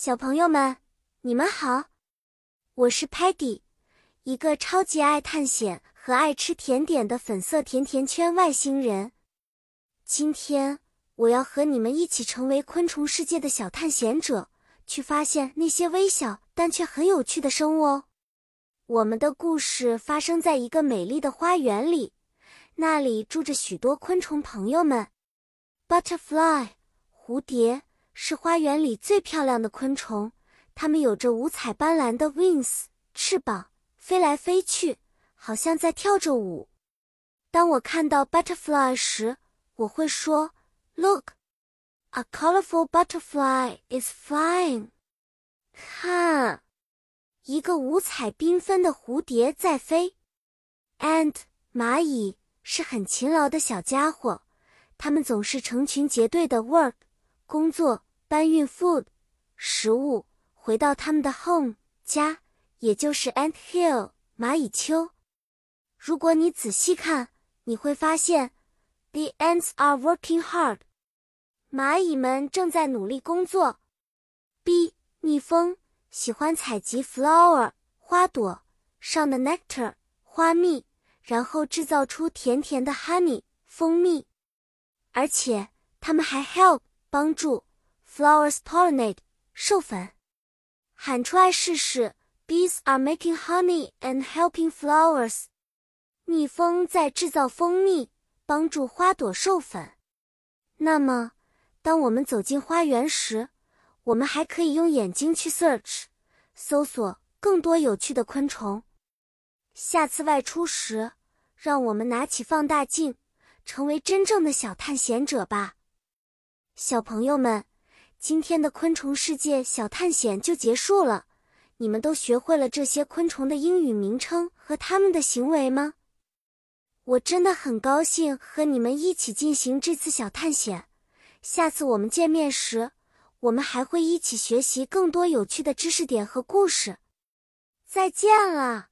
小朋友们，你们好，我是 Patty，一个超级爱探险和爱吃甜点的粉色甜甜圈外星人。今天我要和你们一起成为昆虫世界的小探险者，去发现那些微小但却很有趣的生物哦。我们的故事发生在一个美丽的花园里，那里住着许多昆虫朋友们。Butterfly，蝴蝶。是花园里最漂亮的昆虫，它们有着五彩斑斓的 wings 翅膀，飞来飞去，好像在跳着舞。当我看到 butterfly 时，我会说：“Look, a colorful butterfly is flying。”看，一个五彩缤纷的蝴蝶在飞。Ant 蚂蚁是很勤劳的小家伙，它们总是成群结队的 work 工作。搬运 food 食物回到他们的 home 家，也就是 ant hill 蚂蚁丘。如果你仔细看，你会发现 the ants are working hard。蚂蚁们正在努力工作。B 蜜蜂喜欢采集 flower 花朵上的 nectar 花蜜，然后制造出甜甜的 honey 蜂蜜，而且它们还 help 帮助。Flowers pollinate，授粉。喊出来试试。Bees are making honey and helping flowers。蜜蜂在制造蜂蜜，帮助花朵授粉。那么，当我们走进花园时，我们还可以用眼睛去 search，搜索更多有趣的昆虫。下次外出时，让我们拿起放大镜，成为真正的小探险者吧，小朋友们。今天的昆虫世界小探险就结束了，你们都学会了这些昆虫的英语名称和它们的行为吗？我真的很高兴和你们一起进行这次小探险。下次我们见面时，我们还会一起学习更多有趣的知识点和故事。再见了。